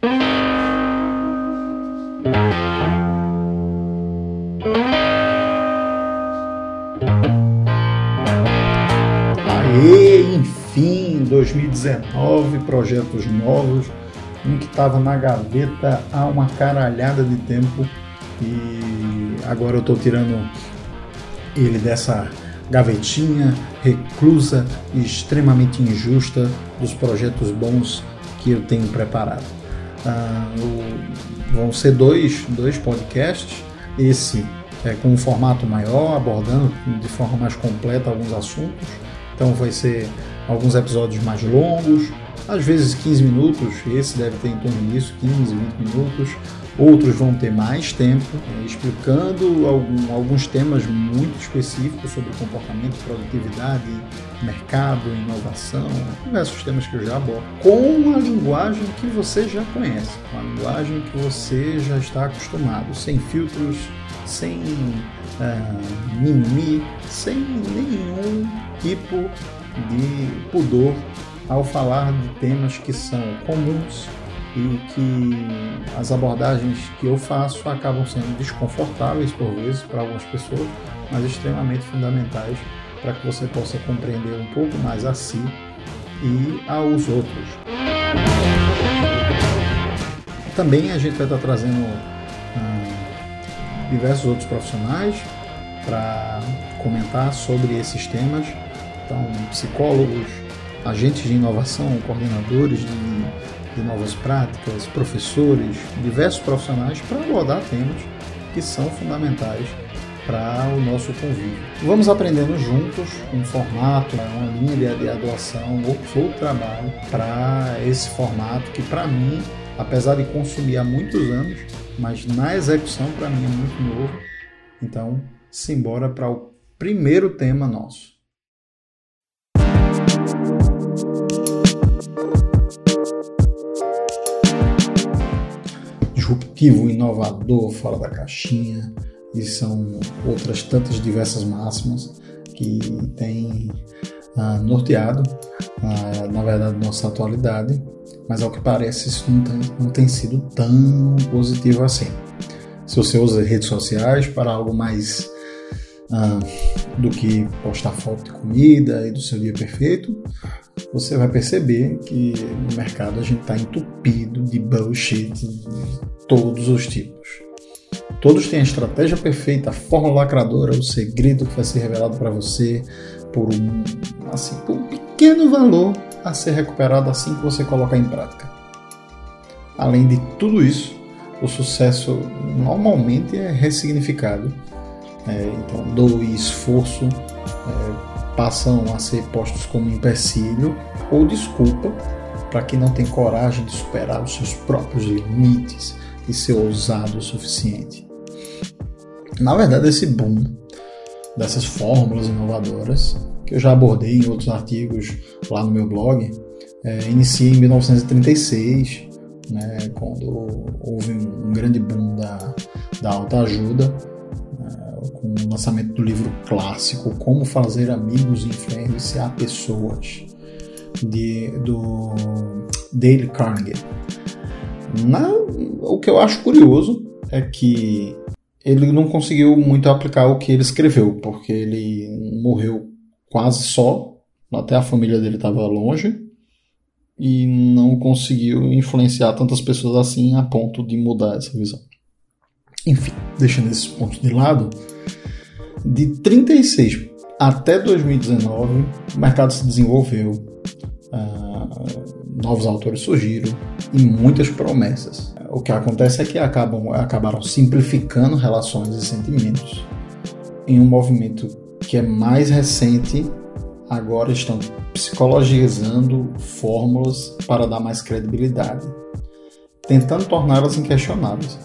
Aê, enfim, 2019, projetos novos, um que estava na gaveta há uma caralhada de tempo e agora eu estou tirando ele dessa gavetinha reclusa e extremamente injusta dos projetos bons que eu tenho preparado. Ah, o, vão ser dois, dois podcasts, esse é, com um formato maior, abordando de forma mais completa alguns assuntos. Então vai ser alguns episódios mais longos, às vezes 15 minutos, esse deve ter em torno disso, 15, 20 minutos. Outros vão ter mais tempo, né, explicando algum, alguns temas muito específicos sobre comportamento, produtividade, mercado, inovação, diversos temas que eu já abordo, com uma linguagem que você já conhece, uma linguagem que você já está acostumado, sem filtros, sem uh, mimimi, sem nenhum tipo de pudor ao falar de temas que são comuns e que as abordagens que eu faço acabam sendo desconfortáveis por vezes para algumas pessoas, mas extremamente fundamentais para que você possa compreender um pouco mais a si e aos outros. Também a gente vai estar trazendo hum, diversos outros profissionais para comentar sobre esses temas, então psicólogos, agentes de inovação, coordenadores de de novas práticas, professores, diversos profissionais para abordar temas que são fundamentais para o nosso convívio. Vamos aprendendo juntos um formato, uma linha de atuação, ou trabalho para esse formato que para mim, apesar de consumir há muitos anos, mas na execução para mim é muito novo. Então, simbora para o primeiro tema nosso. Disruptivo, inovador, fora da caixinha, e são outras tantas diversas máximas que têm ah, norteado, ah, na verdade, nossa atualidade, mas ao que parece isso não tem, não tem sido tão positivo assim. Se você usa redes sociais para algo mais ah, do que postar foto de comida e do seu dia perfeito, você vai perceber que no mercado a gente está entupido de bullshit de todos os tipos. Todos têm a estratégia perfeita, a fórmula lacradora, o segredo que vai ser revelado para você por um, assim, por um pequeno valor a ser recuperado assim que você colocar em prática. Além de tudo isso, o sucesso normalmente é ressignificado. É, então, dor e esforço é, passam a ser postos como empecilho ou desculpa para quem não tem coragem de superar os seus próprios limites e ser ousado o suficiente. Na verdade, esse boom dessas fórmulas inovadoras, que eu já abordei em outros artigos lá no meu blog, é, inicia em 1936, né, quando houve um, grande boom da, da autoajuda com o lançamento do livro clássico Como Fazer Amigos e Influenciar Pessoas, de, do Dale Carnegie. Na, o que eu acho curioso é que ele não conseguiu muito aplicar o que ele escreveu, porque ele morreu quase só, até a família dele estava longe, e não conseguiu influenciar tantas pessoas assim a ponto de mudar essa visão. Enfim, deixando esses pontos de lado, de 36 até 2019, o mercado se desenvolveu, uh, novos autores surgiram e muitas promessas. O que acontece é que acabam, acabaram simplificando relações e sentimentos em um movimento que é mais recente. Agora estão psicologizando fórmulas para dar mais credibilidade. tentando torná-las inquestionáveis,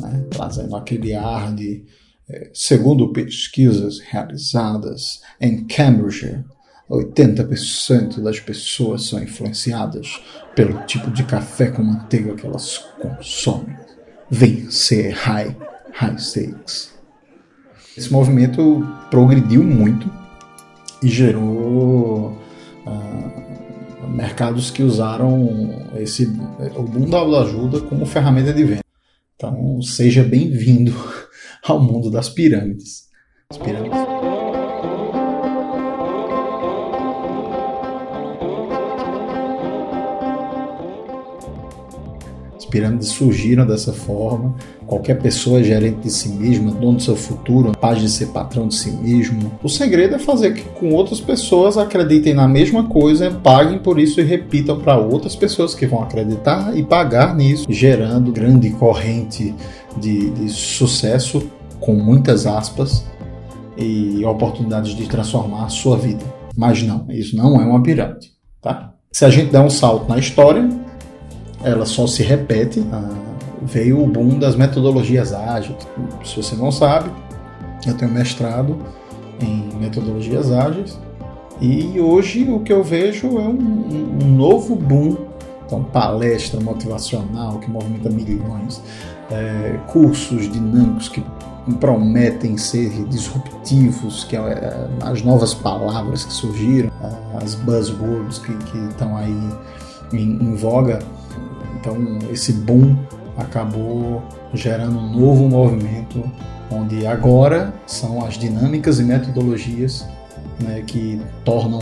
né? trazendo aquele ar de, é, segundo pesquisas realizadas em Cambridge, 80% das pessoas são influenciadas pelo tipo de café com manteiga que elas consomem. Vem ser high, high stakes. Esse movimento progrediu muito e gerou uh, mercados que usaram esse o mundo da ajuda como ferramenta de venda. Então, seja bem-vindo ao mundo das pirâmides. As pirâmides. Pirâmides surgiram dessa forma. Qualquer pessoa é gerente de si mesma, dono do seu futuro, capaz de ser patrão de si mesmo. O segredo é fazer que com outras pessoas acreditem na mesma coisa, paguem por isso e repitam para outras pessoas que vão acreditar e pagar nisso, gerando grande corrente de, de sucesso, com muitas aspas, e oportunidades de transformar a sua vida. Mas não, isso não é uma pirâmide, tá? Se a gente der um salto na história, ela só se repete. Ah, veio o boom das metodologias ágeis. Se você não sabe, eu tenho mestrado em metodologias ágeis e hoje o que eu vejo é um, um novo boom. Então, palestra motivacional que movimenta milhões, é, cursos dinâmicos que prometem ser disruptivos, que é, as novas palavras que surgiram, as buzzwords que, que estão aí em, em voga então, esse boom acabou gerando um novo movimento, onde agora são as dinâmicas e metodologias né, que tornam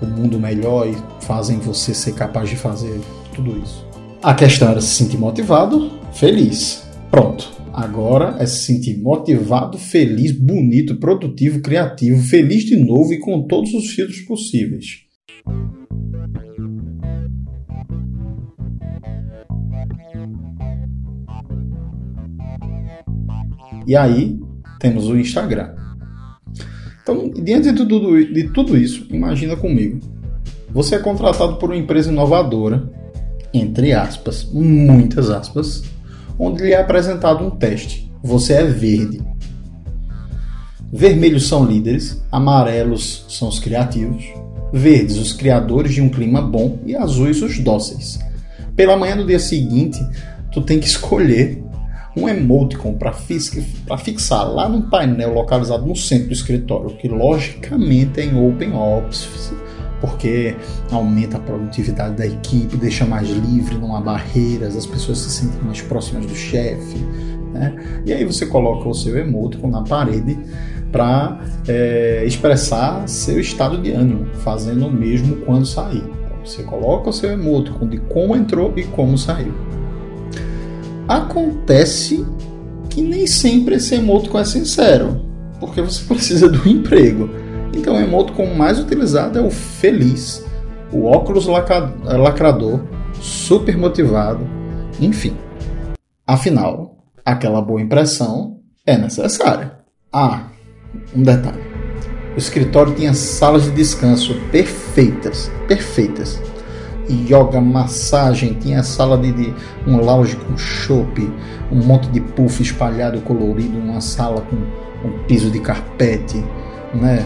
o mundo melhor e fazem você ser capaz de fazer tudo isso. A questão era se sentir motivado, feliz. Pronto. Agora é se sentir motivado, feliz, bonito, produtivo, criativo, feliz de novo e com todos os filtros possíveis. E aí temos o Instagram. Então, diante de tudo, de tudo isso, imagina comigo. Você é contratado por uma empresa inovadora, entre aspas, muitas aspas, onde lhe é apresentado um teste. Você é verde. Vermelhos são líderes, amarelos são os criativos, verdes os criadores de um clima bom e azuis os dóceis. Pela manhã do dia seguinte, tu tem que escolher um emoticon para fixar lá no painel localizado no centro do escritório, que logicamente é em OpenOffice, porque aumenta a produtividade da equipe, deixa mais livre, não há barreiras, as pessoas se sentem mais próximas do chefe. Né? E aí você coloca o seu emoticon na parede para é, expressar seu estado de ânimo, fazendo o mesmo quando sair. Então, você coloca o seu emoticon de como entrou e como saiu. Acontece que nem sempre esse emoticon é sincero, porque você precisa do emprego. Então o emoticon mais utilizado é o feliz, o óculos lacrador, super motivado, enfim. Afinal, aquela boa impressão é necessária. Ah, um detalhe. O escritório tinha salas de descanso perfeitas, perfeitas yoga, massagem, tinha sala de, de um lounge com chopp, um monte de puff espalhado colorido, uma sala com um piso de carpete, né?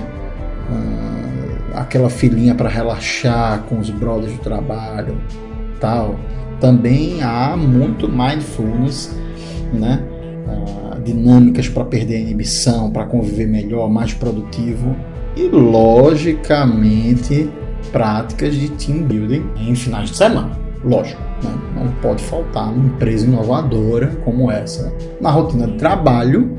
Ah, aquela filinha para relaxar com os brothers do trabalho, tal. Também há muito mindfulness, né? Ah, dinâmicas para perder a inibição, para conviver melhor, mais produtivo e logicamente práticas de team building em finais de semana. Lógico, né? não pode faltar uma empresa inovadora como essa na rotina de trabalho,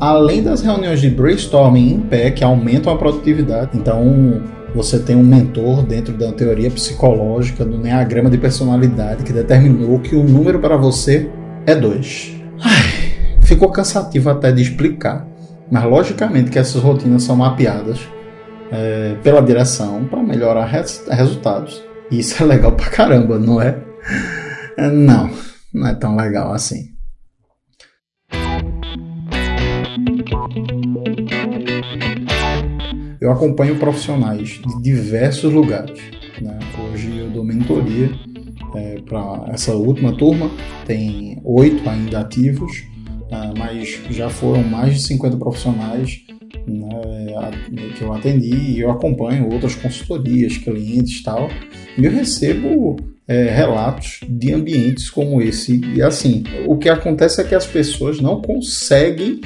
além das reuniões de brainstorming em pé que aumentam a produtividade. Então, você tem um mentor dentro da teoria psicológica do Enneagrama de personalidade que determinou que o número para você é 2. Ficou cansativo até de explicar, mas logicamente que essas rotinas são mapeadas é, pela direção para melhorar res, resultados. Isso é legal pra caramba, não é? é? Não, não é tão legal assim. Eu acompanho profissionais de diversos lugares. Né? Hoje eu dou mentoria é, para essa última turma, tem oito ainda ativos, uh, mas já foram mais de 50 profissionais né, que eu atendi eu acompanho outras consultorias, clientes e tal, e eu recebo é, relatos de ambientes como esse. E assim, o que acontece é que as pessoas não conseguem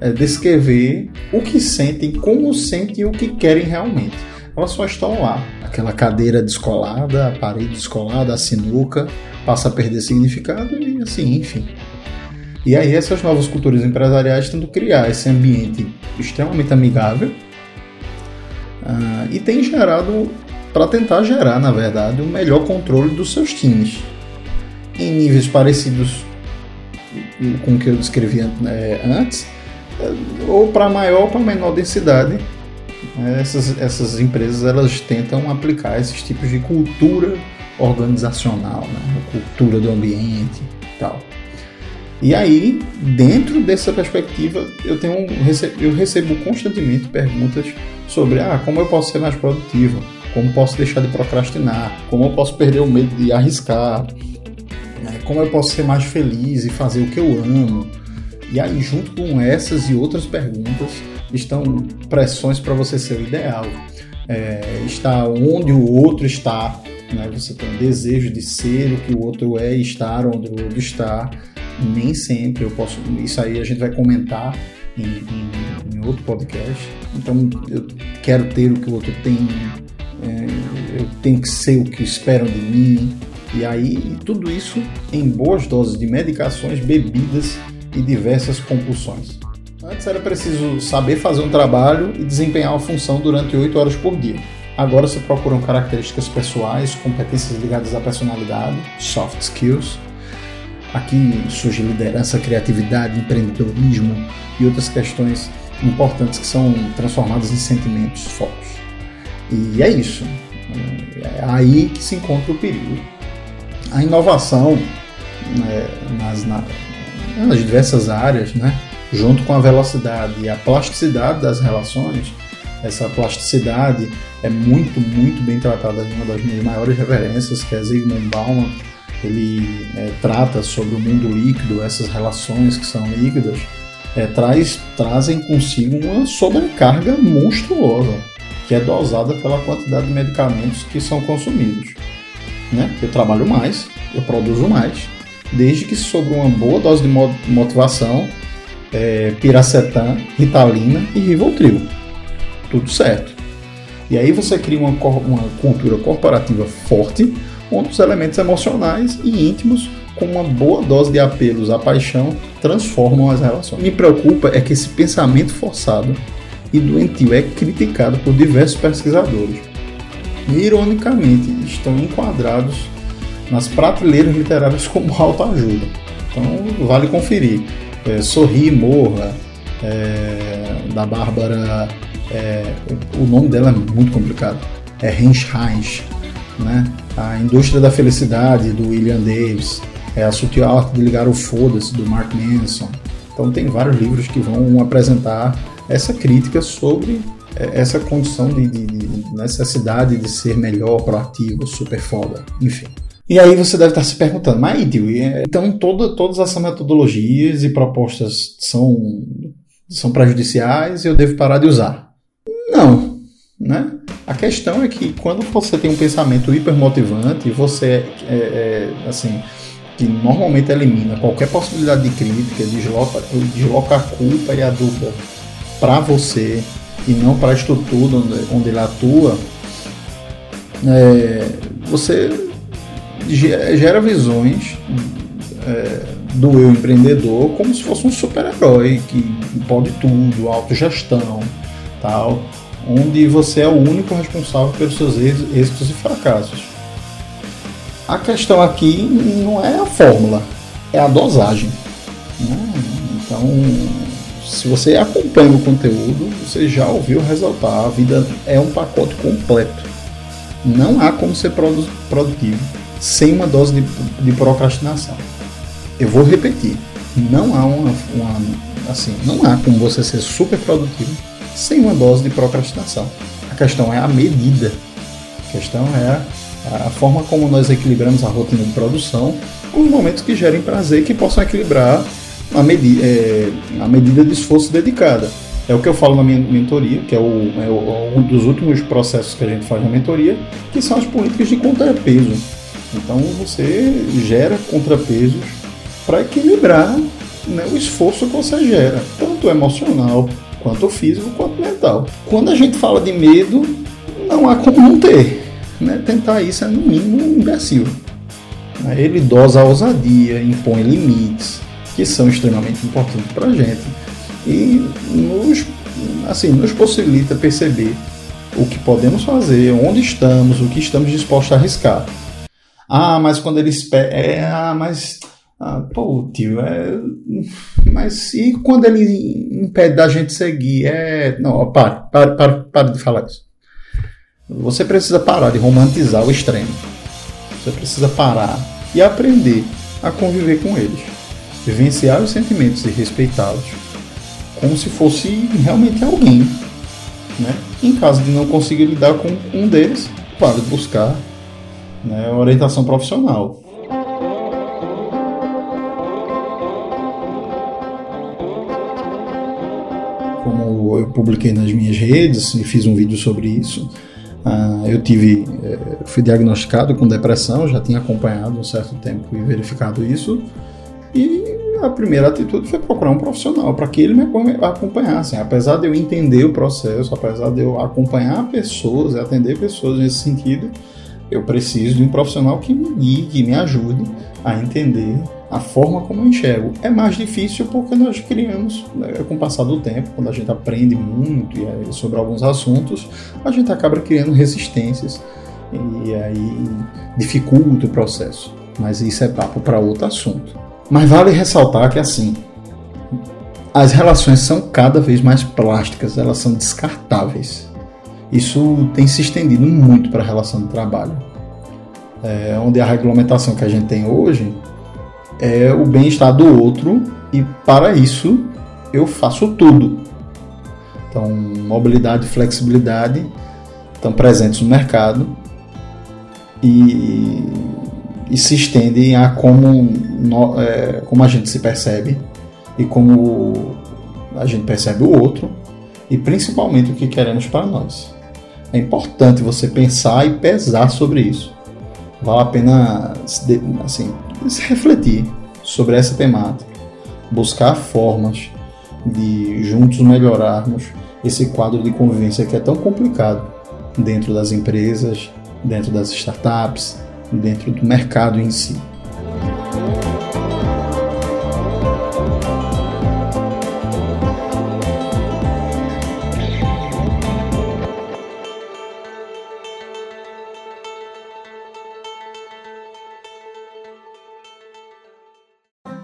é, descrever o que sentem, como sentem e o que querem realmente. Elas só estão lá. Aquela cadeira descolada, a parede descolada, a sinuca, passa a perder significado e assim, enfim. E aí essas novas culturas empresariais tentam criar esse ambiente extremamente amigável uh, e tem gerado, para tentar gerar, na verdade, o melhor controle dos seus times. Em níveis parecidos com o que eu descrevi é, antes, ou para maior ou para menor densidade, essas, essas empresas elas tentam aplicar esses tipos de cultura organizacional, né? cultura do ambiente e tal. E aí, dentro dessa perspectiva, eu, tenho, eu recebo constantemente perguntas sobre ah, como eu posso ser mais produtivo, como posso deixar de procrastinar, como eu posso perder o medo de arriscar, né? como eu posso ser mais feliz e fazer o que eu amo. E aí, junto com essas e outras perguntas, estão pressões para você ser o ideal. É, estar onde o outro está, né? você tem desejo de ser o que o outro é e estar onde o outro está nem sempre eu posso. Isso aí a gente vai comentar em, em, em outro podcast. Então eu quero ter o que o outro tem, é, eu tenho que ser o que esperam de mim. E aí tudo isso em boas doses de medicações, bebidas e diversas compulsões. Antes era preciso saber fazer um trabalho e desempenhar uma função durante 8 horas por dia. Agora se procuram características pessoais, competências ligadas à personalidade, soft skills, Aqui surge liderança, criatividade, empreendedorismo e outras questões importantes que são transformadas em sentimentos fortes. E é isso. É aí que se encontra o perigo. A inovação né, nas, na, nas diversas áreas, né, junto com a velocidade e a plasticidade das relações, essa plasticidade é muito, muito bem tratada em uma das minhas maiores referências, que é Zygmunt Bauman, ele é, trata sobre o mundo líquido, essas relações que são líquidas, é, traz, trazem consigo uma sobrecarga monstruosa, que é dosada pela quantidade de medicamentos que são consumidos. Né? Eu trabalho mais, eu produzo mais, desde que sobre uma boa dose de motivação, é, piracetam, ritalina e rivotril. Tudo certo. E aí você cria uma, uma cultura corporativa forte, onde os elementos emocionais e íntimos, com uma boa dose de apelos à paixão, transformam as relações. Me preocupa é que esse pensamento forçado e doentio é criticado por diversos pesquisadores. E, ironicamente, estão enquadrados nas prateleiras literárias como autoajuda. Então, vale conferir. É, Sorri Morra, é, da Bárbara. É, o nome dela é muito complicado. É Heinz Heinz né? A Indústria da Felicidade, do William Davis, é A Sutil Arte de Ligar o Foda-se, do Mark Manson. Então tem vários livros que vão apresentar essa crítica sobre é, essa condição de, de, de necessidade de ser melhor, proativo, super foda, enfim. E aí você deve estar se perguntando, mas então toda, todas essas metodologias e propostas são, são prejudiciais e eu devo parar de usar? Não, né? A questão é que quando você tem um pensamento hipermotivante, você é, é, assim que normalmente elimina qualquer possibilidade de crítica, desloca, desloca a culpa e a dúvida para você e não para a estrutura onde, onde ele atua, é, você gera visões é, do eu empreendedor como se fosse um super-herói que pode tudo, autogestão, tal onde você é o único responsável pelos seus êxitos e fracassos. A questão aqui não é a fórmula, é a dosagem. Né? Então, se você acompanha o conteúdo, você já ouviu o resultado. A vida é um pacote completo. Não há como ser produtivo sem uma dose de, de procrastinação. Eu vou repetir. Não há uma, uma assim, não há como você ser super produtivo sem uma dose de procrastinação. A questão é a medida. A questão é A forma como nós equilibramos a rotina de produção com os momentos que gerem prazer que possam equilibrar a, medi é, a medida de esforço dedicada. É o que eu falo na minha mentoria, que é, o, é o, um dos últimos processos que a gente faz na mentoria, que são as políticas de contrapeso. Então você gera contrapesos para equilibrar né, o esforço que você gera, tanto emocional, quanto físico, quanto mental. Quando a gente fala de medo, não há como não ter. Né? Tentar isso é no mínimo imbecil. Né? Ele dosa a ousadia, impõe limites, que são extremamente importantes para a gente e nos, assim, nos possibilita perceber o que podemos fazer, onde estamos, o que estamos dispostos a arriscar. Ah, mas quando ele espera. É, ah, mas. Ah, pô, tio, é. Mas e quando ele impede da gente seguir? É. Não, pare, pare, pare, pare de falar isso. Você precisa parar de romantizar o extremo. Você precisa parar e aprender a conviver com eles. Vivenciar os sentimentos e respeitá-los como se fosse realmente alguém. Né? Em caso de não conseguir lidar com um deles, vale buscar né, orientação profissional. Eu publiquei nas minhas redes e fiz um vídeo sobre isso, uh, eu tive, uh, fui diagnosticado com depressão, já tinha acompanhado um certo tempo e verificado isso, e a primeira atitude foi procurar um profissional para que ele me acompanhasse. Apesar de eu entender o processo, apesar de eu acompanhar pessoas atender pessoas nesse sentido, eu preciso de um profissional que me guie, que me ajude a entender a forma como eu enxergo. É mais difícil porque nós criamos, né, com o passar do tempo, quando a gente aprende muito e sobre alguns assuntos, a gente acaba criando resistências e aí dificulta o processo. Mas isso é papo para outro assunto. Mas vale ressaltar que assim, as relações são cada vez mais plásticas, elas são descartáveis. Isso tem se estendido muito para a relação de trabalho. É, onde a regulamentação que a gente tem hoje é o bem-estar do outro e para isso eu faço tudo. Então, mobilidade e flexibilidade estão presentes no mercado e e se estendem a como, no, é, como a gente se percebe e como a gente percebe o outro e principalmente o que queremos para nós. É importante você pensar e pesar sobre isso. Vale a pena assim, refletir sobre essa temática, buscar formas de juntos melhorarmos esse quadro de convivência que é tão complicado dentro das empresas, dentro das startups, dentro do mercado em si.